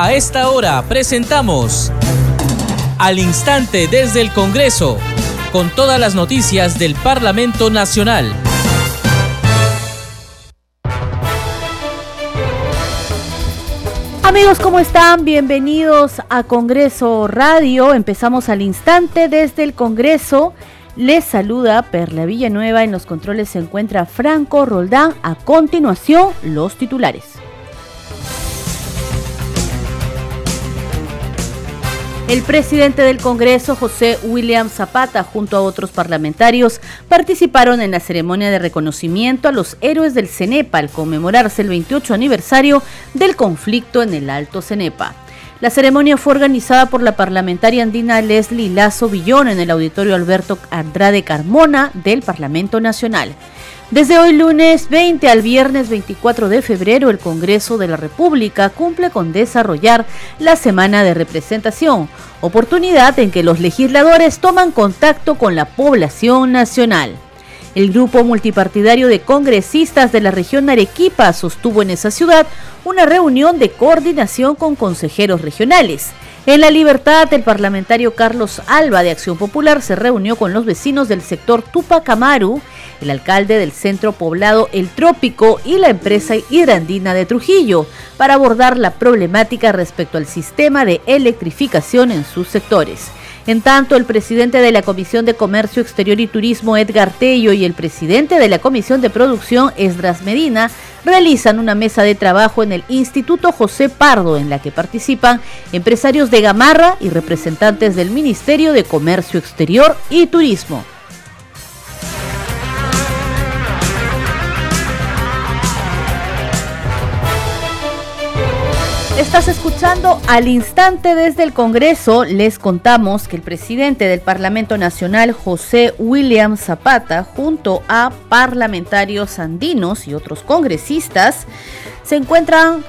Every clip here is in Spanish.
A esta hora presentamos Al Instante desde el Congreso, con todas las noticias del Parlamento Nacional. Amigos, ¿cómo están? Bienvenidos a Congreso Radio. Empezamos al instante desde el Congreso. Les saluda Perla Villanueva. En los controles se encuentra Franco Roldán. A continuación, los titulares. El presidente del Congreso, José William Zapata, junto a otros parlamentarios, participaron en la ceremonia de reconocimiento a los héroes del CENEPA al conmemorarse el 28 aniversario del conflicto en el Alto CENEPA. La ceremonia fue organizada por la parlamentaria andina Leslie Lazo Villón en el auditorio Alberto Andrade Carmona del Parlamento Nacional. Desde hoy lunes 20 al viernes 24 de febrero, el Congreso de la República cumple con desarrollar la Semana de Representación, oportunidad en que los legisladores toman contacto con la población nacional. El grupo multipartidario de congresistas de la región Arequipa sostuvo en esa ciudad una reunión de coordinación con consejeros regionales. En La Libertad, el parlamentario Carlos Alba de Acción Popular se reunió con los vecinos del sector Tupac Amaru el alcalde del centro poblado El Trópico y la empresa Irandina de Trujillo para abordar la problemática respecto al sistema de electrificación en sus sectores. En tanto, el presidente de la Comisión de Comercio Exterior y Turismo, Edgar Tello, y el presidente de la Comisión de Producción, Esdras Medina, realizan una mesa de trabajo en el Instituto José Pardo, en la que participan empresarios de Gamarra y representantes del Ministerio de Comercio Exterior y Turismo. Estás escuchando al instante desde el Congreso. Les contamos que el presidente del Parlamento Nacional, José William Zapata, junto a parlamentarios andinos y otros congresistas, se encuentran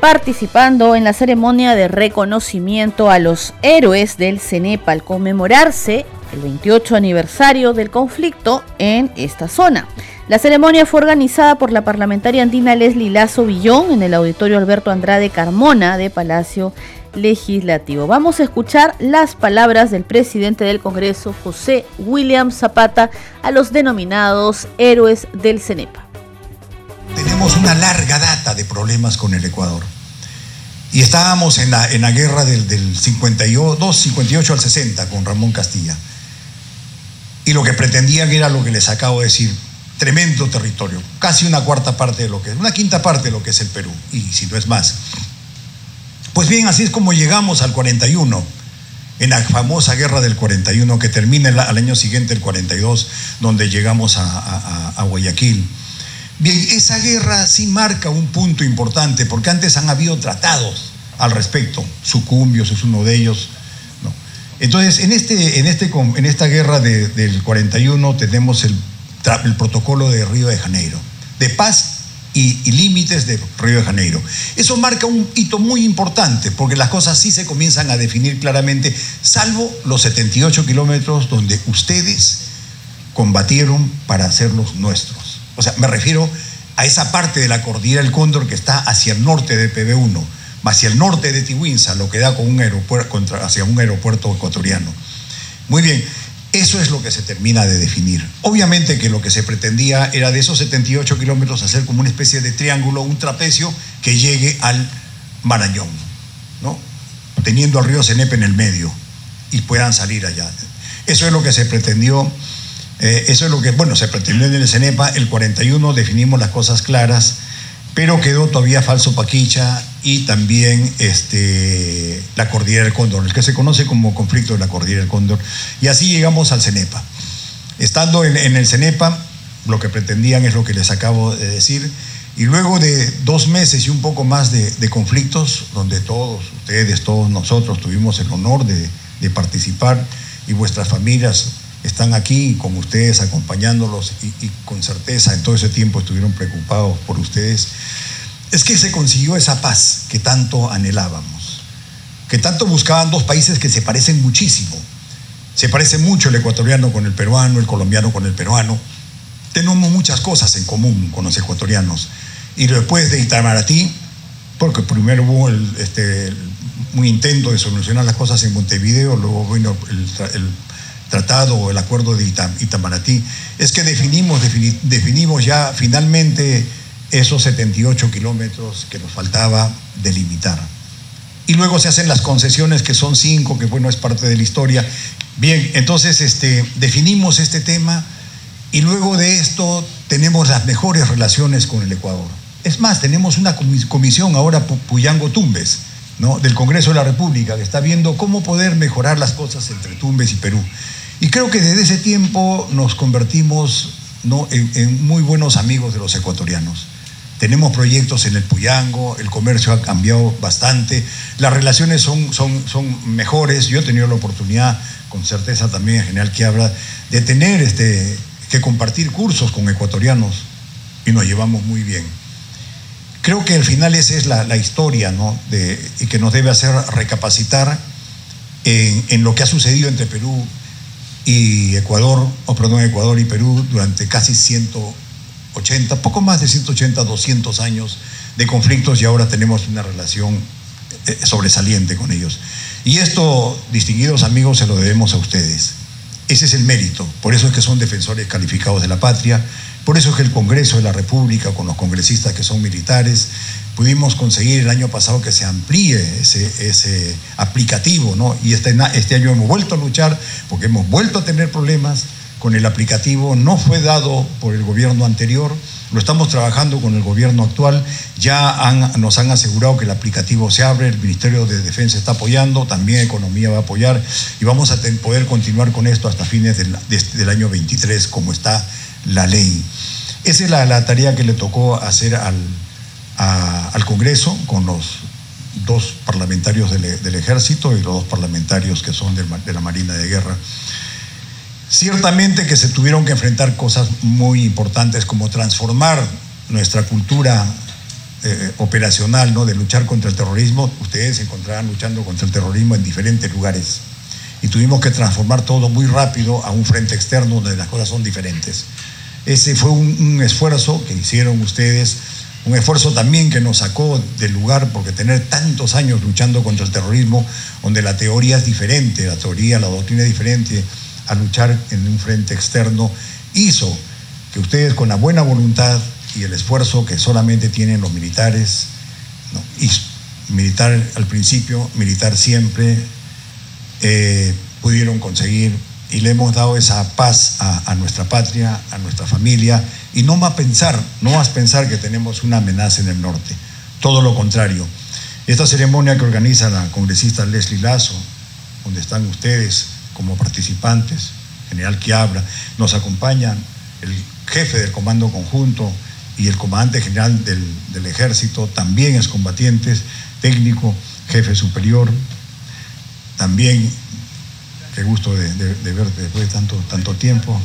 participando en la ceremonia de reconocimiento a los héroes del CENEPA al conmemorarse el 28 aniversario del conflicto en esta zona. La ceremonia fue organizada por la parlamentaria andina Leslie Lazo Villón en el auditorio Alberto Andrade Carmona de Palacio Legislativo. Vamos a escuchar las palabras del presidente del Congreso, José William Zapata, a los denominados héroes del CENEPA. Tenemos una larga data de problemas con el Ecuador. Y estábamos en la, en la guerra del, del 52, 58 al 60 con Ramón Castilla. Y lo que pretendían era lo que les acabo de decir, tremendo territorio, casi una cuarta parte de lo que es, una quinta parte de lo que es el Perú, y si no es más. Pues bien, así es como llegamos al 41, en la famosa guerra del 41, que termina al año siguiente, el 42, donde llegamos a, Guayaquil. Bien, esa guerra sí marca un punto importante, porque antes han habido tratados al respecto, Sucumbios es uno de ellos. Entonces, en, este, en, este, en esta guerra del 41 tenemos el el protocolo de Río de Janeiro, de paz y, límites de Río de Janeiro. Eso marca un hito muy importante porque las cosas sí se comienzan a definir claramente, salvo los 78 kilómetros donde ustedes combatieron para hacerlos nuestros. O sea, me refiero a esa parte de la cordillera del Cóndor que está hacia el norte de PB1, hacia el norte de Tihuinza, lo que da con un aeropuerto, hacia un aeropuerto ecuatoriano. Muy bien, eso es lo que se termina de definir. Obviamente que lo que se pretendía era de esos 78 kilómetros hacer como una especie de triángulo, un trapecio que llegue al Marañón, ¿no? teniendo al río Cenepe en el medio y puedan salir allá. Eso es lo que se pretendió, eh, eso es lo que, bueno, se pretendió en el Cenepa, el 41 definimos las cosas claras, pero quedó todavía falso Paquicha y también este, la cordillera del Cóndor, el que se conoce como conflicto de la cordillera del Cóndor. Y así llegamos al CENEPA. Estando en, el CENEPA, lo que pretendían es lo que les acabo de decir, y luego de dos meses y un poco más de, conflictos, donde todos ustedes, todos nosotros tuvimos el honor de, participar y vuestras familias están aquí con ustedes acompañándolos y, con certeza en todo ese tiempo estuvieron preocupados por ustedes es que se consiguió esa paz que tanto anhelábamos, que tanto buscaban dos países que se parecen muchísimo. Se parece mucho el ecuatoriano con el peruano, el colombiano con el peruano. Tenemos muchas cosas en común con los ecuatorianos. Y después de Itamaraty, porque primero hubo este, un intento de solucionar las cosas en Montevideo, luego vino el, tratado o el acuerdo de Itamaraty, es que definimos, definimos ya finalmente esos 78 kilómetros que nos faltaba delimitar. Y luego se hacen las concesiones, que son cinco, que bueno, es parte de la historia. Bien, entonces este, definimos este tema y luego de esto tenemos las mejores relaciones con el Ecuador. Es más, tenemos una comisión ahora, Puyango Tumbes, ¿no? del Congreso de la República, que está viendo cómo poder mejorar las cosas entre Tumbes y Perú. Y creo que desde ese tiempo nos convertimos ¿no? en muy buenos amigos de los ecuatorianos. Tenemos proyectos en el Puyango, el comercio ha cambiado bastante, las relaciones son, son, son mejores. Yo he tenido la oportunidad, con certeza también en General Quiabra, de tener este, que compartir cursos con ecuatorianos y nos llevamos muy bien. Creo que al final esa es la, historia ¿no? de, y que nos debe hacer recapacitar en, en, lo que ha sucedido entre Perú y Ecuador, o perdón, Ecuador y Perú durante casi 180, poco más de 180, 200 años de conflictos y ahora tenemos una relación eh, sobresaliente con ellos. Y esto, distinguidos amigos, se lo debemos a ustedes. Ese es el mérito, por eso es que son defensores calificados de la patria, por eso es que el Congreso de la República, con los congresistas que son militares, pudimos conseguir el año pasado que se amplíe ese, aplicativo, ¿no? Y este, este año hemos vuelto a luchar porque hemos vuelto a tener problemas con el aplicativo, no fue dado por el gobierno anterior, lo estamos trabajando con el gobierno actual, ya nos han asegurado que el aplicativo se abre, el Ministerio de Defensa está apoyando, también Economía va a apoyar. Y vamos a poder continuar con esto hasta fines del, del año 23, como está la ley. Esa es la, tarea que le tocó hacer al, al Congreso con los dos parlamentarios del, del, Ejército y los dos parlamentarios que son de la Marina de Guerra. Ciertamente que se tuvieron que enfrentar cosas muy importantes como transformar nuestra cultura eh, operacional, ¿no? De luchar contra el terrorismo. Ustedes se encontrarán luchando contra el terrorismo en diferentes lugares. Y tuvimos que transformar todo muy rápido a un frente externo donde las cosas son diferentes. Ese fue un, un esfuerzo que hicieron ustedes, un esfuerzo también que nos sacó del lugar, porque tener tantos años luchando contra el terrorismo, donde la teoría es diferente, la teoría, la doctrina es diferente, a luchar en un frente externo, hizo que ustedes con la buena voluntad y el esfuerzo que solamente tienen los militares, y militar al principio, militar siempre, eh, pudieron conseguir y le hemos dado esa paz a, nuestra patria, a nuestra familia, y no más pensar, no más pensar que tenemos una amenaza en el norte, todo lo contrario. Esta ceremonia que organiza la congresista Leslie Lazo, donde están ustedes, como participantes, general Quiabra, nos acompañan el jefe del Comando Conjunto y el comandante general del, ejército, también es combatientes, técnico, jefe superior, también, qué gusto de, verte después de tanto, tanto tiempo,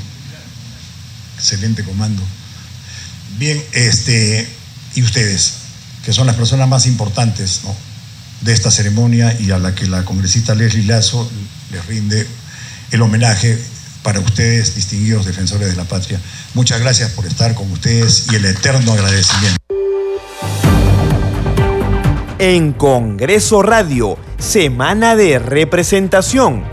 excelente comando. Bien, este, y ustedes, que son las personas más importantes de esta ceremonia y a la que la congresista Leslie Lazo les rinde el homenaje para ustedes, distinguidos defensores de la patria. Muchas gracias por estar con ustedes y el eterno agradecimiento. En Congreso Radio, Semana de Representación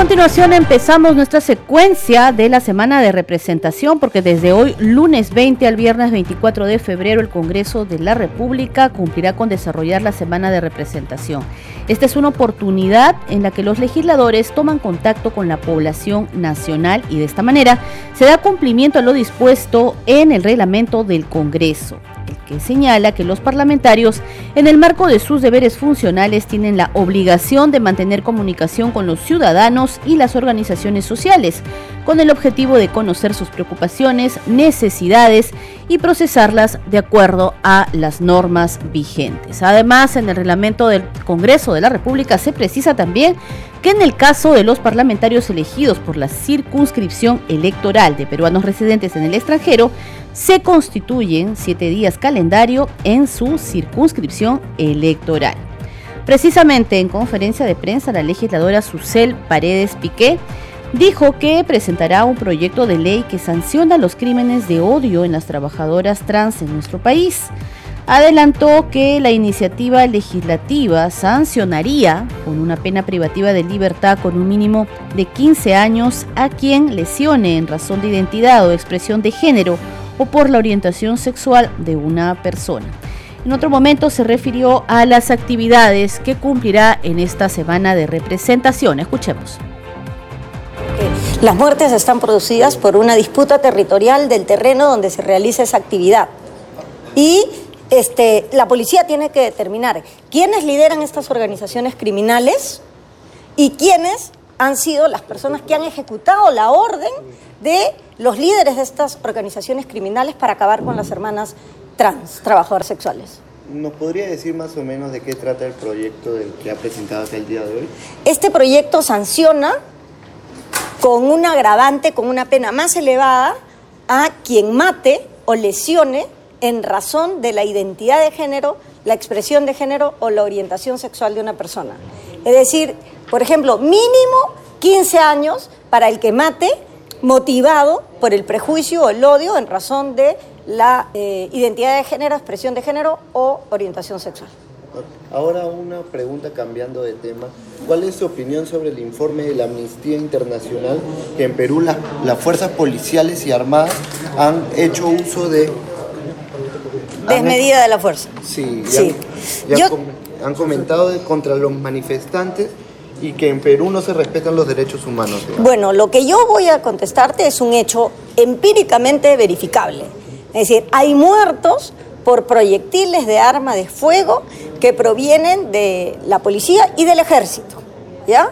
continuación empezamos nuestra secuencia de la semana de representación porque desde hoy, lunes 20 al viernes 24 de febrero, el Congreso de la República cumplirá con desarrollar la semana de representación. Esta es una oportunidad en la que los legisladores toman contacto con la población nacional y de esta manera se da cumplimiento a lo dispuesto en el reglamento del Congreso que señala que los parlamentarios, en el marco de sus deberes funcionales, tienen la obligación de mantener comunicación con los ciudadanos y las organizaciones sociales, con el objetivo de conocer sus preocupaciones, necesidades y procesarlas de acuerdo a las normas vigentes. Además, en el reglamento del Congreso de la República se precisa también que en el caso de los parlamentarios elegidos por la circunscripción electoral de peruanos residentes en el extranjero, se constituyen siete días calendario en su circunscripción electoral. Precisamente en conferencia de prensa, la legisladora Susel Paredes Piqué dijo que presentará un proyecto de ley que sanciona los crímenes de odio en las trabajadoras trans en nuestro país. Adelantó que la iniciativa legislativa sancionaría con una pena privativa de libertad con un mínimo de 15 años a quien lesione en razón de identidad o expresión de género o por la orientación sexual de una persona. En otro momento se refirió a las actividades que cumplirá en esta semana de representación. Escuchemos. Las muertes están producidas por una disputa territorial del terreno donde se realiza esa actividad. Y este, la policía tiene que determinar quiénes lideran estas organizaciones criminales y quiénes han sido las personas que han ejecutado la orden de los líderes de estas organizaciones criminales para acabar con las hermanas trans, trabajadoras sexuales. ¿Nos podría decir más o menos de qué trata el proyecto del que ha presentado hasta el día de hoy? Este proyecto sanciona con un agravante, con una pena más elevada, a quien mate o lesione en razón de la identidad de género, la expresión de género o la orientación sexual de una persona. Es decir, por ejemplo, mínimo 15 años para el que mate motivado por el prejuicio o el odio en razón de la eh, identidad de género, expresión de género o orientación sexual. Ahora una pregunta cambiando de tema. ¿Cuál es su opinión sobre el informe de la Amnistía Internacional que en Perú las fuerzas policiales y armadas han hecho uso de... Desmedida de la fuerza. Sí, sí. Han, comentado contra los manifestantes y que en Perú no se respetan los derechos humanos. Bueno, lo que yo voy a contestarte es un hecho empíricamente verificable. Es decir, hay muertos por proyectiles de arma de fuego que provienen de la policía y del ejército, ¿ya?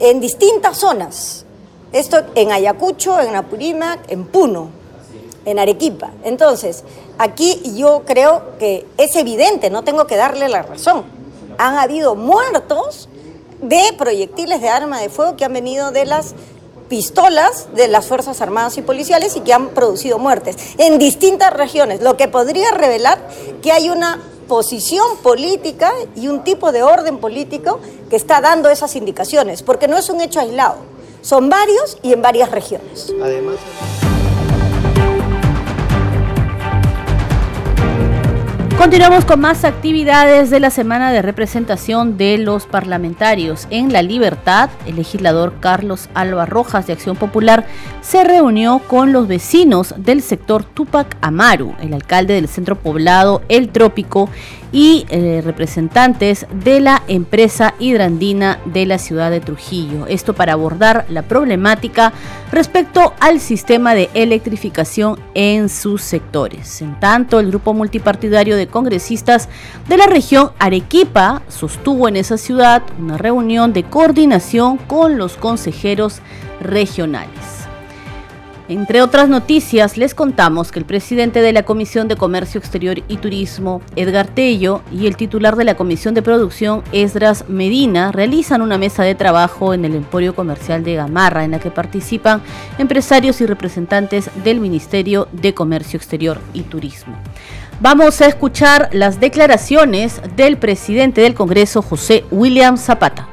En distintas zonas. Esto en Ayacucho, en Apurímac, en Puno, en Arequipa. Entonces, aquí yo creo que es evidente, no tengo que darle la razón. Han habido muertos de proyectiles de arma de fuego que han venido de las pistolas de las Fuerzas Armadas y Policiales y que han producido muertes en distintas regiones, lo que podría revelar que hay una posición política y un tipo de orden político que está dando esas indicaciones, porque no es un hecho aislado, son varios y en varias regiones. Además, Continuamos con más actividades de la semana de representación de los parlamentarios. En La Libertad, el legislador Carlos Alba Rojas de Acción Popular se reunió con los vecinos del sector Tupac Amaru, el alcalde del centro poblado El Trópico y eh, representantes de la empresa hidrandina de la ciudad de Trujillo. Esto para abordar la problemática respecto al sistema de electrificación en sus sectores. En tanto, el grupo multipartidario de congresistas de la región Arequipa sostuvo en esa ciudad una reunión de coordinación con los consejeros regionales. Entre otras noticias, les contamos que el presidente de la Comisión de Comercio Exterior y Turismo, Edgar Tello, y el titular de la Comisión de Producción, Esdras Medina, realizan una mesa de trabajo en el Emporio Comercial de Gamarra, en la que participan empresarios y representantes del Ministerio de Comercio Exterior y Turismo. Vamos a escuchar las declaraciones del presidente del Congreso, José William Zapata.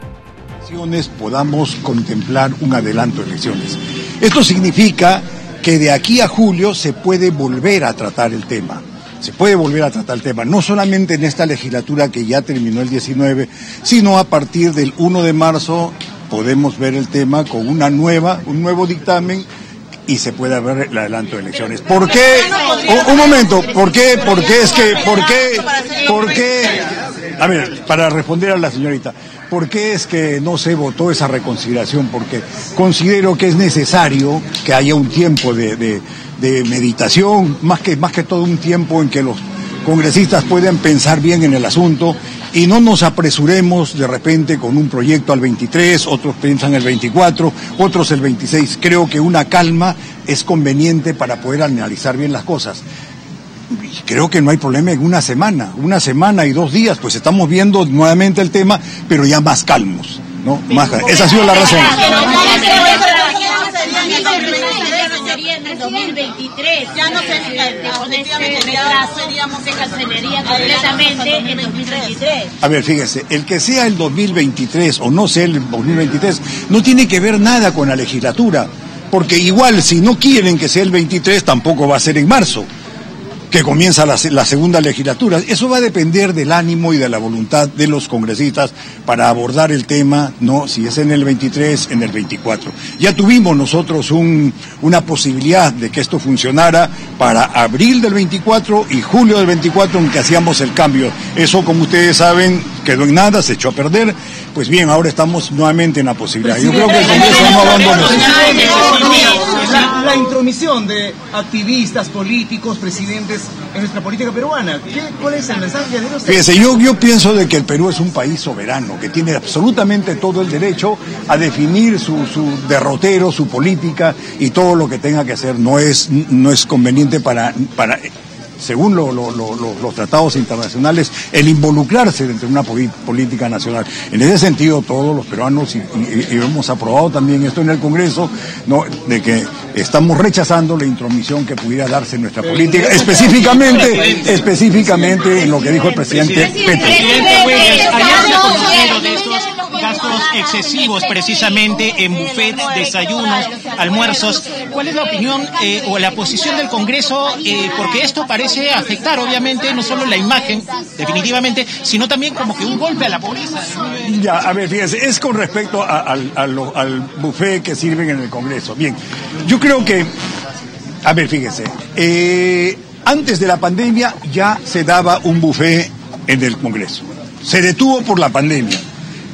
Podamos contemplar un adelanto de elecciones esto significa que de aquí a julio se puede volver a tratar el tema. Se puede volver a tratar el tema, no solamente en esta legislatura que ya terminó el 19, sino a partir del 1 de marzo podemos ver el tema con una nueva, un nuevo dictamen y se puede ver el adelanto de elecciones. ¿Por qué? Un, momento, ¿por qué? ¿Por qué es que, por qué, por qué? A ver, para responder a la señorita, ¿Por qué es que no se votó esa reconsideración? Porque considero que es necesario que haya un tiempo de, meditación, más que, más que todo un tiempo en que los congresistas puedan pensar bien en el asunto y no nos apresuremos de repente con un proyecto al 23, otros piensan el 24, otros el 26. Creo que una calma es conveniente para poder analizar bien las cosas creo que no hay problema en una semana, una semana y dos días, pues estamos viendo nuevamente el tema, pero ya más calmos, ¿no? Más, esa ha sido la razón. En el 2023. Ya no efectivamente, ya seríamos se cancelaría completamente en 2023. A ver, fíjese, el que sea el 2023 o no sea el 2023 no tiene que ver nada con la legislatura, porque igual si no quieren que sea el 23 tampoco va a ser en marzo que comienza la, segunda legislatura. Eso va a depender del ánimo y de la voluntad de los congresistas para abordar el tema, no si es en el 23, en el 24. Ya tuvimos nosotros una posibilidad de que esto funcionara para abril del 24 y julio del 24 en que hacíamos el cambio. Eso, como ustedes saben, quedó en nada, se echó a perder. Pues bien, ahora estamos nuevamente en la posibilidad. Yo creo que el Congreso no abandona. La, intromisión de activistas, políticos, presidentes en nuestra política peruana. ¿Cuál es el mensaje de usted? Fíjese, yo, yo pienso de que el Perú es un país soberano, que tiene absolutamente todo el derecho a definir su, su derrotero, su política y todo lo que tenga que hacer. No es, no es conveniente para, para según los tratados internacionales, el involucrarse dentro de una política nacional. En ese sentido, todos los peruanos, y, hemos aprobado también esto en el Congreso, ¿no? de que estamos rechazando la intromisión que pudiera darse en nuestra política, específicamente, específicamente en lo que dijo el presidente Petro gastos excesivos precisamente en buffets, desayunos, almuerzos. ¿Cuál es la opinión eh, o la posición del Congreso? Eh, porque esto parece afectar obviamente no solo la imagen, definitivamente, sino también como que un golpe a la pobreza. Ya, a ver, fíjense, es con respecto al, al buffet que sirven en el Congreso. Bien, yo creo que, a ver, fíjense, eh, antes de la pandemia ya se daba un buffet en el Congreso. Se detuvo por la pandemia.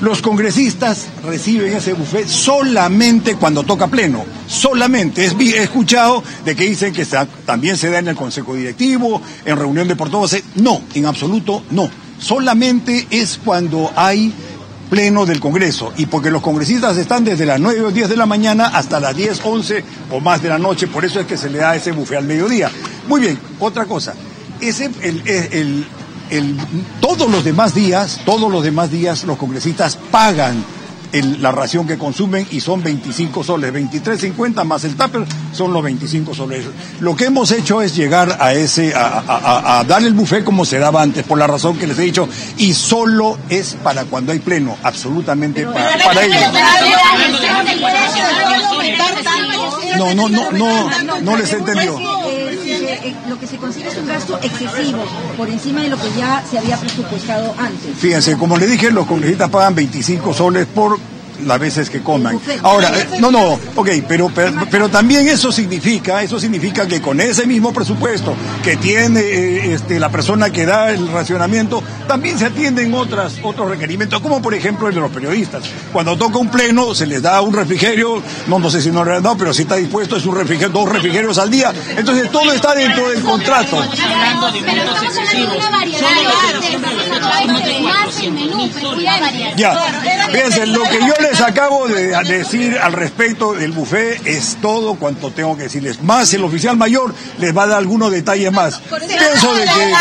Los congresistas reciben ese buffet solamente cuando toca pleno, solamente. he escuchado de que dicen que también se da en el Consejo Directivo, en reunión de portavoces. No, en absoluto no. Solamente es cuando hay pleno del Congreso y porque los congresistas están desde las 9 o 10 de la mañana hasta las 10, 11 o más de la noche, por eso es que se le da ese buffet al mediodía. Muy bien, otra cosa. Ese, el, todos los demás días, todos los demás días los congresistas pagan la ración que consumen y son 25 soles, 23.50 más el tupper son los 25 soles. Lo que hemos hecho es llegar a ese, a, dar el buffet como se daba antes, por la razón que les he dicho, y solo es para cuando hay pleno, absolutamente para, para ellos. No, no, no, no, no les entendió. Eh, lo que se consigue es un gasto excesivo por encima de lo que ya se había presupuestado antes. Fíjense, como le dije, los congresistas pagan 25 soles por las veces que coman. Ahora, eh, no, no, ok, pero, pero, también eso significa, eso significa que con ese mismo presupuesto que tiene eh, este, la persona que da el racionamiento, también se atienden otras, otros requerimientos, como por ejemplo el de los periodistas. Cuando toca un pleno, se les da un refrigerio, no, no sé si no le han dado, pero si está dispuesto es un refrigerio, dos refrigerios al día. Entonces todo está dentro del contrato. Ya, fíjense, lo que yo les acabo de decir al respecto del buffet es todo cuanto tengo que decirles. Más el oficial mayor les va a dar algunos detalles más. Pienso de que...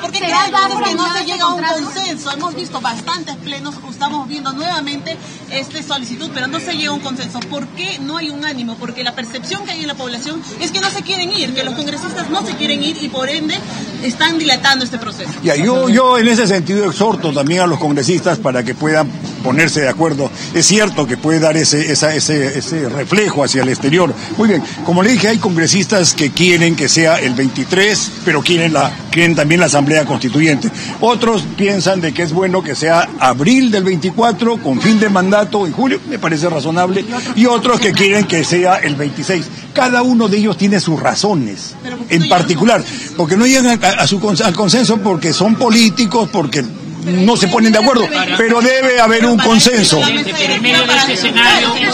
porque que no se llega a un consenso. Hemos visto bastantes plenos, estamos viendo nuevamente esta solicitud, pero no se llega a un consenso. ¿Por qué no hay un ánimo? Porque la percepción que hay en la población es que no se quieren ir, que los congresistas no se quieren ir y por ende están dilatando este proceso. Ya, yo, yo en ese sentido exhorto también a los congresistas para que puedan ponerse de acuerdo. Es cierto que puede dar ese, ese, ese reflejo hacia el exterior. Muy bien, como le dije, hay congresistas que quieren que sea el 23, pero quieren, la, quieren también la Asamblea Constituyente. Otros piensan de que es bueno que sea abril del 24 con fin de mandato en julio, me parece razonable, y otros que quieren que sea el 26. Cada uno de ellos tiene sus razones, en particular, porque no llegan a, su, al consenso porque son políticos, porque no se ponen de acuerdo, pero debe haber un consenso.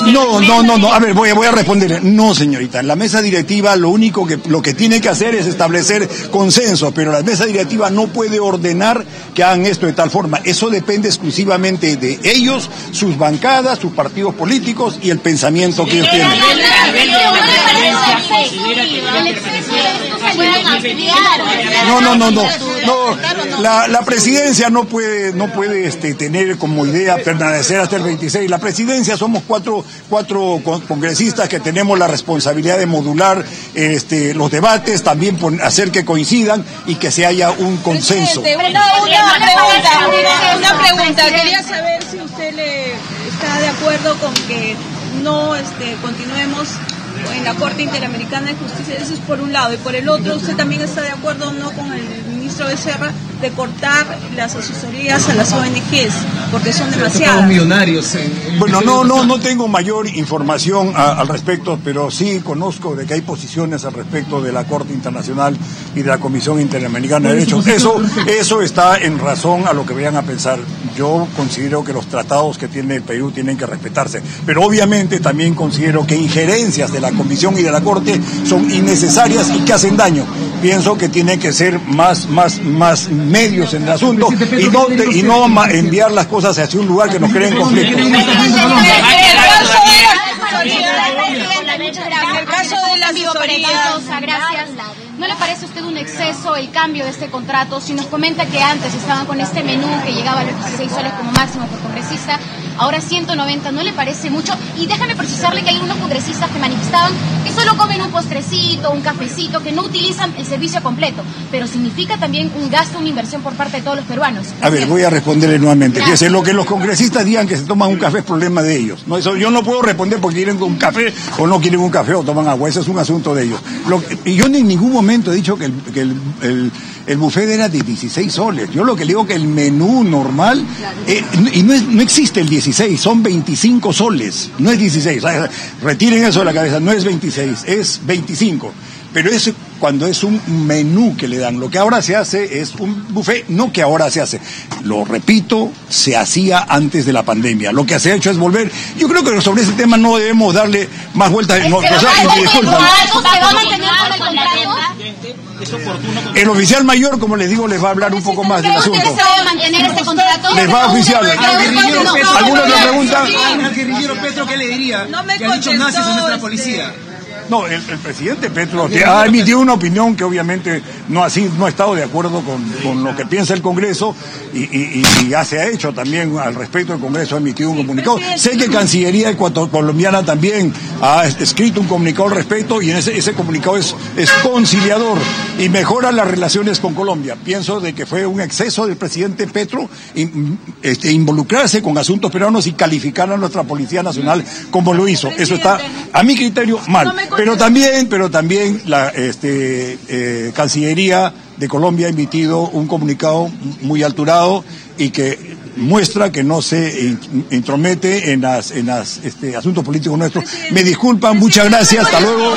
No, no, no, no. A ver, voy, voy a responder. No, señorita. La mesa directiva lo único que lo que tiene que hacer es establecer consenso, pero la mesa directiva no puede ordenar que hagan esto de tal forma. Eso depende exclusivamente de ellos, sus bancadas, sus partidos políticos y el pensamiento que ellos tienen. No, no, no, no. no, la, la, presidencia no puede, no puede este, tener como idea permanecer hasta el 26. La presidencia somos cuatro, cuatro congresistas que tenemos la responsabilidad de modular este, los debates, también hacer que coincidan y que se haya un consenso. Una, una, pregunta, una pregunta. Quería saber si usted le está de acuerdo con que no este, continuemos en la Corte Interamericana de Justicia, eso es por un lado, y por el otro, ¿usted también está de acuerdo no con el ministro Becerra de cortar las asesorías a las ONGs, porque son demasiadas? millonarios. bueno, no, no, no tengo mayor información al respecto, pero sí conozco de que hay posiciones al respecto de la Corte Internacional y de la Comisión Interamericana de Derechos. Eso, eso está en razón a lo que vayan a pensar. Yo considero que los tratados que tiene el Perú tienen que respetarse, pero obviamente también considero que injerencias de la Comisión y de la Corte son innecesarias y que hacen daño. Pienso que tiene que ser más, más, más medios en el asunto y no, y no enviar las cosas hacia un lugar que nos creen conflicto. En el caso de las gracias. ¿No le parece a usted un exceso el cambio de este contrato? Si nos comenta que antes estaban con este menú que llegaba a los 16 soles como máximo por congresista, ahora 190, ¿no le parece mucho? Y déjame precisarle que hay unos congresistas que manifestaban que solo comen un postrecito, un cafecito, que no utilizan el servicio completo, pero significa también un gasto, una inversión por parte de todos los peruanos. A ver, voy a responderle nuevamente. Fíjese, lo que los congresistas digan que se toman un café es problema de ellos. No, eso yo no puedo responder porque quieren un café o no quieren un café o toman agua, ese es un asunto de ellos. y yo en ningún momento he dicho que el, que el el buffet era de 16 soles. Yo lo que le digo que el menú normal, eh, y no, no, existe el 16, son 25 soles, no es 16. Retiren eso de la cabeza, no es 26, es 25. Pero es cuando es un menú que le dan. Lo que ahora se hace es un buffet, no que ahora se hace. Lo repito, se hacía antes de la pandemia. Lo que se ha hecho es volver. Yo creo que sobre ese tema no debemos darle más vueltas. No, o el oficial mayor, como les digo, les va a hablar un poco más del asunto. Les va a oficiar. ¿Alguna otra pregunta? Al guerrillero Petro, ¿qué le diría? No me que ha dicho nazis a nuestra policía. No, el, presidente Petro ha emitido una opinión que obviamente no ha, no ha estado de acuerdo con, lo que piensa el Congreso y, ya se ha hecho también al respecto. El Congreso ha emitido un comunicado. Sé que Cancillería colombiana también ha escrito un comunicado al respecto y en ese, ese comunicado es, es conciliador y mejora las relaciones con Colombia. Pienso de que fue un exceso del presidente Petro este, involucrarse con asuntos peruanos y calificar a nuestra Policía Nacional como lo hizo. Eso está, a mi criterio, mal. Pero también, pero también la este, eh, Cancillería de Colombia ha emitido un comunicado muy alturado y que muestra que no se intromete en las, en las este, asuntos políticos nuestros. Me disculpan, muchas gracias, hasta luego.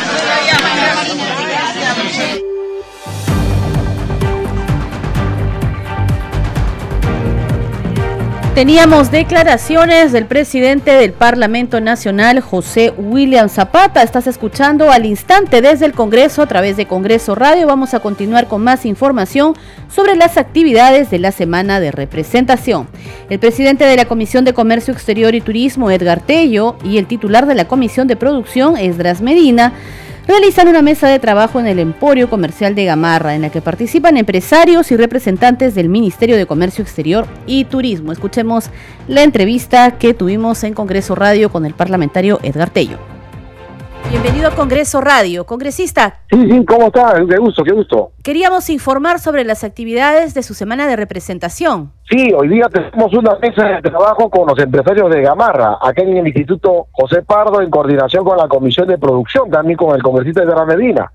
Teníamos declaraciones del presidente del Parlamento Nacional, José William Zapata. Estás escuchando al instante desde el Congreso a través de Congreso Radio. Vamos a continuar con más información sobre las actividades de la semana de representación. El presidente de la Comisión de Comercio Exterior y Turismo, Edgar Tello, y el titular de la Comisión de Producción, Esdras Medina, realizan una mesa de trabajo en el Emporio Comercial de Gamarra, en la que participan empresarios y representantes del Ministerio de Comercio Exterior y Turismo. Escuchemos la entrevista que tuvimos en Congreso Radio con el parlamentario Edgar Tello. Bienvenido a Congreso Radio. Congresista. Sí, sí, ¿cómo está? Qué gusto, qué gusto. Queríamos informar sobre las actividades de su semana de representación. Sí, hoy día tenemos una mesa de trabajo con los empresarios de Gamarra, aquí en el Instituto José Pardo, en coordinación con la Comisión de Producción, también con el congresista de Medina.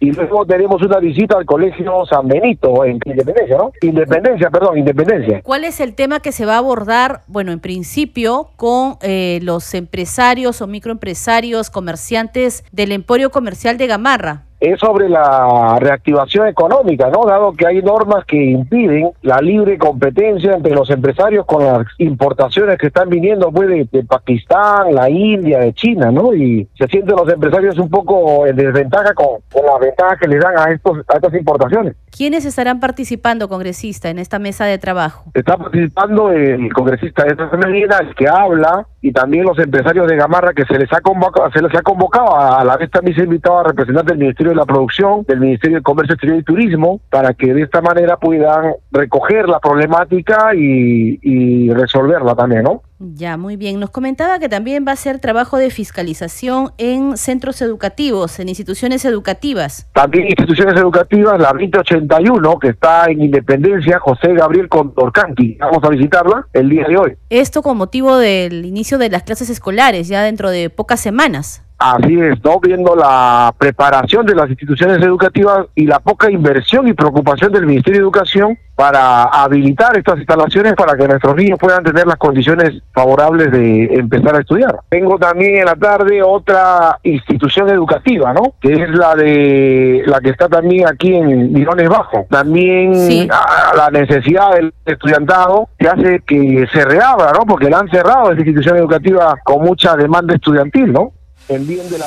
Y luego tenemos una visita al Colegio San Benito en Independencia, ¿no? Independencia, perdón, Independencia. ¿Cuál es el tema que se va a abordar, bueno, en principio, con eh, los empresarios o microempresarios, comerciantes del Emporio Comercial de Gamarra? Es sobre la reactivación económica, ¿no? Dado que hay normas que impiden la libre competencia entre los empresarios con las importaciones que están viniendo pues, de, Pakistán, la India, de China, ¿no? Y se sienten los empresarios un poco en desventaja con, con las ventajas que les dan a, estos, a estas importaciones. ¿Quiénes estarán participando, congresista, en esta mesa de trabajo? Está participando el congresista de Medina, el que habla y también los empresarios de Gamarra que se les ha convocado, se les ha convocado a, la vez también se ha invitado a representantes del Ministerio de la Producción, del Ministerio de Comercio Exterior y Turismo, para que de esta manera puedan recoger la problemática y, y resolverla también, ¿no? Ya, muy bien. Nos comentaba que también va a ser trabajo de fiscalización en centros educativos, en instituciones educativas. También instituciones educativas, la 2081, que está en Independencia, José Gabriel Condorcanqui. Vamos a visitarla el día de hoy. Esto con motivo del inicio de las clases escolares, ya dentro de pocas semanas. Así es, ¿no? Viendo la preparación de las instituciones educativas y la poca inversión y preocupación del Ministerio de Educación para habilitar estas instalaciones para que nuestros niños puedan tener las condiciones favorables de empezar a estudiar. Tengo también en la tarde otra institución educativa, ¿no? Que es la de la que está también aquí en Mirones Bajo. También la necesidad del estudiantado que hace que se reabra, ¿no? Porque la han cerrado esa institución educativa con mucha demanda estudiantil, ¿no? En bien de la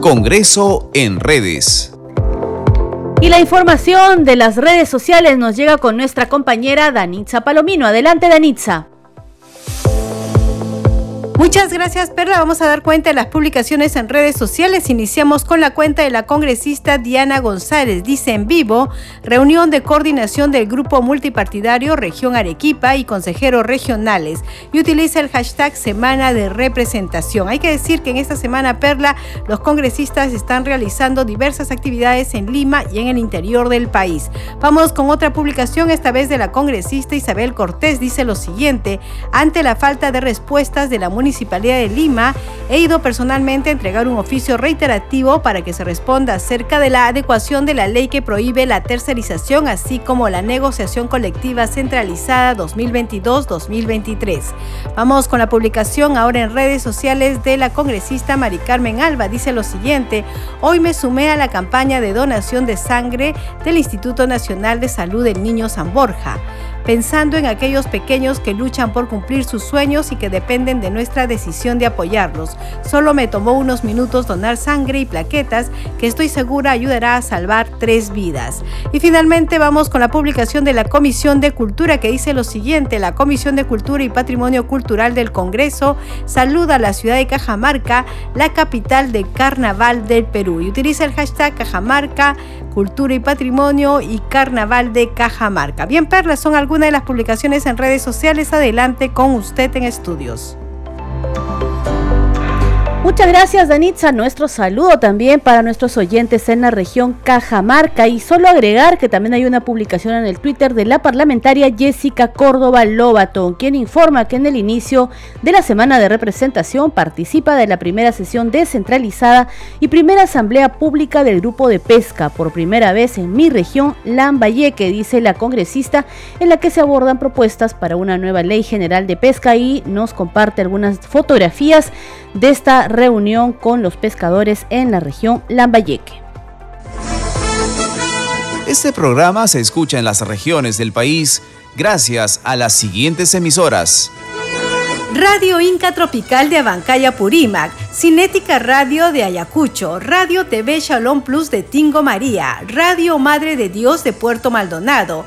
Congreso en redes. Y la información de las redes sociales nos llega con nuestra compañera Danitza Palomino. Adelante, Danitza. Muchas gracias, Perla. Vamos a dar cuenta de las publicaciones en redes sociales. Iniciamos con la cuenta de la congresista Diana González. Dice en vivo, reunión de coordinación del grupo multipartidario Región Arequipa y consejeros regionales. Y utiliza el hashtag Semana de Representación. Hay que decir que en esta semana, Perla, los congresistas están realizando diversas actividades en Lima y en el interior del país. Vamos con otra publicación, esta vez de la congresista Isabel Cortés. Dice lo siguiente, ante la falta de respuestas de la municipalidad, Municipalidad de Lima, he ido personalmente a entregar un oficio reiterativo para que se responda acerca de la adecuación de la ley que prohíbe la tercerización, así como la negociación colectiva centralizada 2022-2023. Vamos con la publicación ahora en redes sociales de la congresista Mari Carmen Alba. Dice lo siguiente, hoy me sumé a la campaña de donación de sangre del Instituto Nacional de Salud del Niño San Borja pensando en aquellos pequeños que luchan por cumplir sus sueños y que dependen de nuestra decisión de apoyarlos. Solo me tomó unos minutos donar sangre y plaquetas que estoy segura ayudará a salvar tres vidas. Y finalmente vamos con la publicación de la Comisión de Cultura que dice lo siguiente, la Comisión de Cultura y Patrimonio Cultural del Congreso saluda a la ciudad de Cajamarca, la capital del Carnaval del Perú y utiliza el hashtag Cajamarca Cultura y Patrimonio y Carnaval de Cajamarca. Bien, Perlas, son algunas de las publicaciones en redes sociales. Adelante con usted en estudios. Muchas gracias, Danitza. Nuestro saludo también para nuestros oyentes en la región Cajamarca. Y solo agregar que también hay una publicación en el Twitter de la parlamentaria Jessica Córdoba Lobato, quien informa que en el inicio de la semana de representación participa de la primera sesión descentralizada y primera asamblea pública del grupo de pesca, por primera vez en mi región, Lambayeque, dice la congresista, en la que se abordan propuestas para una nueva ley general de pesca y nos comparte algunas fotografías de esta reunión con los pescadores en la región Lambayeque. Este programa se escucha en las regiones del país gracias a las siguientes emisoras. Radio Inca Tropical de Abancaya Purímac, Cinética Radio de Ayacucho, Radio TV Shalom Plus de Tingo María, Radio Madre de Dios de Puerto Maldonado,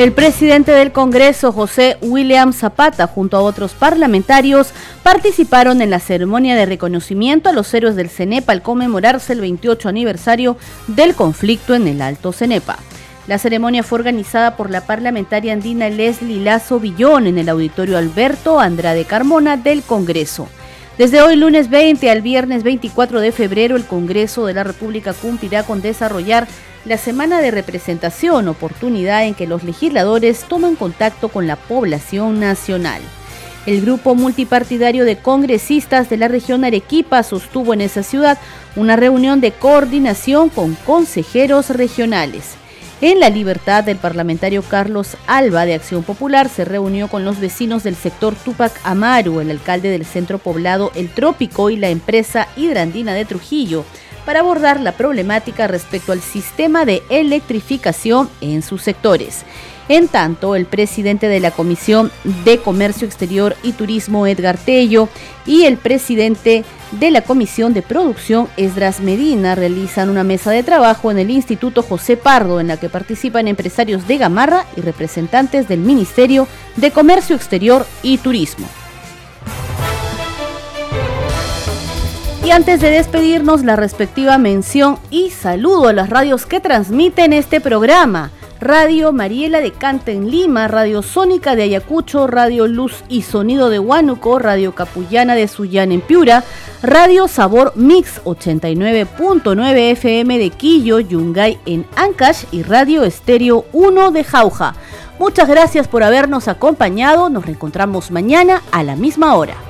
El presidente del Congreso, José William Zapata, junto a otros parlamentarios, participaron en la ceremonia de reconocimiento a los héroes del CENEPA al conmemorarse el 28 aniversario del conflicto en el Alto CENEPA. La ceremonia fue organizada por la parlamentaria andina Leslie Lazo Villón en el auditorio Alberto Andrade Carmona del Congreso. Desde hoy lunes 20 al viernes 24 de febrero, el Congreso de la República cumplirá con desarrollar la semana de representación, oportunidad en que los legisladores toman contacto con la población nacional. El grupo multipartidario de congresistas de la región Arequipa sostuvo en esa ciudad una reunión de coordinación con consejeros regionales. En La Libertad, el parlamentario Carlos Alba de Acción Popular se reunió con los vecinos del sector Tupac Amaru, el alcalde del centro poblado El Trópico y la empresa Hidrandina de Trujillo para abordar la problemática respecto al sistema de electrificación en sus sectores. En tanto, el presidente de la Comisión de Comercio Exterior y Turismo, Edgar Tello, y el presidente de la Comisión de Producción, Esdras Medina, realizan una mesa de trabajo en el Instituto José Pardo, en la que participan empresarios de Gamarra y representantes del Ministerio de Comercio Exterior y Turismo. Y antes de despedirnos, la respectiva mención y saludo a las radios que transmiten este programa. Radio Mariela de Canta en Lima, Radio Sónica de Ayacucho, Radio Luz y Sonido de Huánuco, Radio Capullana de Sullán en Piura, Radio Sabor Mix 89.9 FM de Quillo, Yungay en Ancash y Radio Estéreo 1 de Jauja. Muchas gracias por habernos acompañado, nos reencontramos mañana a la misma hora.